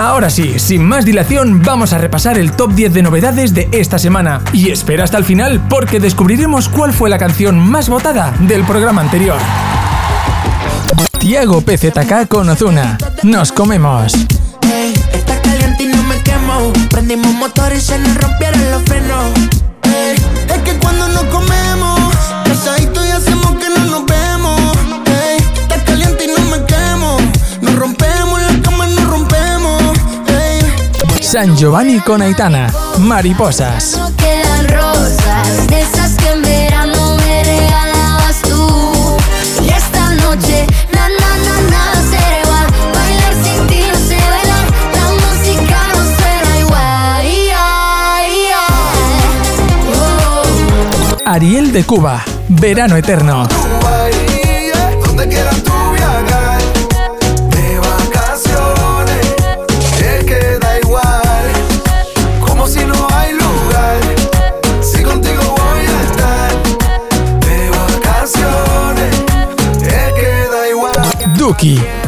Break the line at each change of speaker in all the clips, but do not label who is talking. Ahora sí, sin más dilación, vamos a repasar el top 10 de novedades de esta semana. Y espera hasta el final porque descubriremos cuál fue la canción más votada del programa anterior.
Tiago PZK con Ozuna. Nos comemos. Hey, caliente me Prendimos motores y se rompieron los frenos. San Giovanni con Aitana, Mariposas.
Y esta noche, Bailar sin la música no
oh. Ariel de Cuba, Verano Eterno.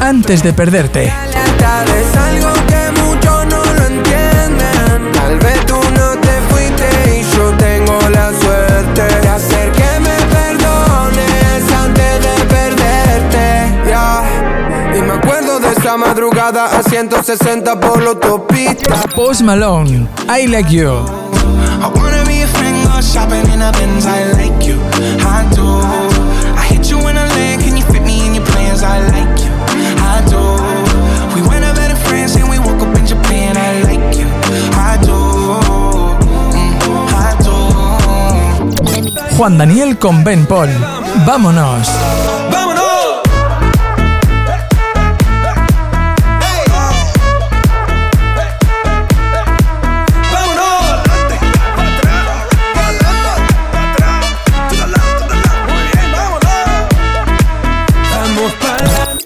antes de perderte,
tal vez algo que muchos no lo entienden, tal vez tú no te fuiste y yo tengo la suerte de hacer que me perdones antes de perderte y me acuerdo de esa madrugada a 160 por lo topit,
Post Malone, I like you I
wanna be a friend. shopping in I like you I hit you when can you fit me in your plans I like
Juan Daniel con Ben Paul. ¡Vámonos!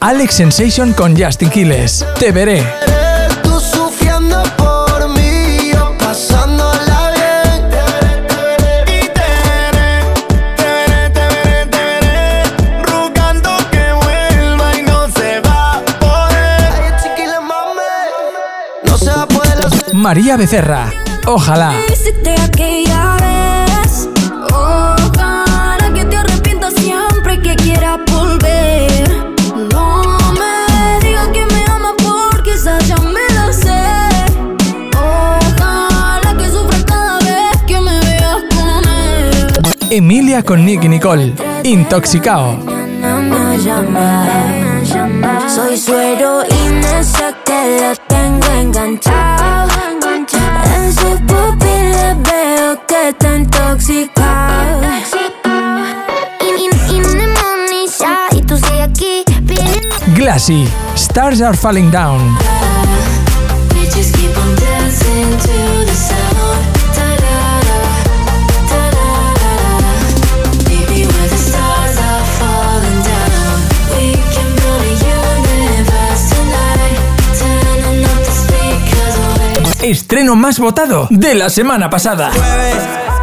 Alex Sensation con Justin Quiles. Te veré. María Becerra Ojalá
Ojalá que te arrepientas siempre que quieras volver No me digas que me amas porque quizás ya me lo sé Ojalá que sufras cada vez que me veas comer.
Emilia con Nick y Nicole Intoxicao
Soy suero y no enganchado. En su pupila veo que está intoxicado.
Glassy, Stars Are Falling Down. estreno más votado de la semana pasada.
Jueves,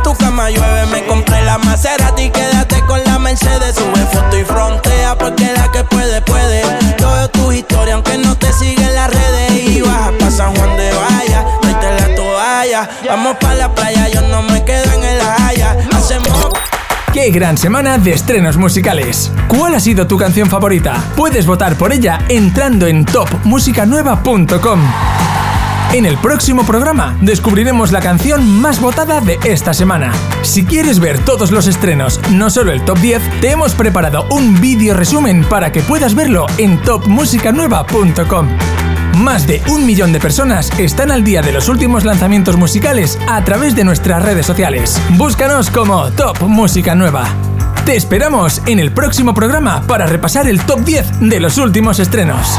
tu cama llueve, me compré la Maserati, quédate con la Mercedes, sube foto y frontea porque la que puede puede. Yo veo tu historia, aunque no te sigue las redes y baja pa San Juan de Vaya, tráete la toalla, vamos para la playa, yo no me quedo en el Haya, hacemos
¡Qué gran semana de estrenos musicales! ¿Cuál ha sido tu canción favorita? Puedes votar por ella entrando en topmusicanueva.com. En el próximo programa descubriremos la canción más votada de esta semana. Si quieres ver todos los estrenos, no solo el top 10, te hemos preparado un vídeo resumen para que puedas verlo en topmusicanueva.com. Más de un millón de personas están al día de los últimos lanzamientos musicales a través de nuestras redes sociales. Búscanos como Top Música Nueva. Te esperamos en el próximo programa para repasar el top 10 de los últimos estrenos.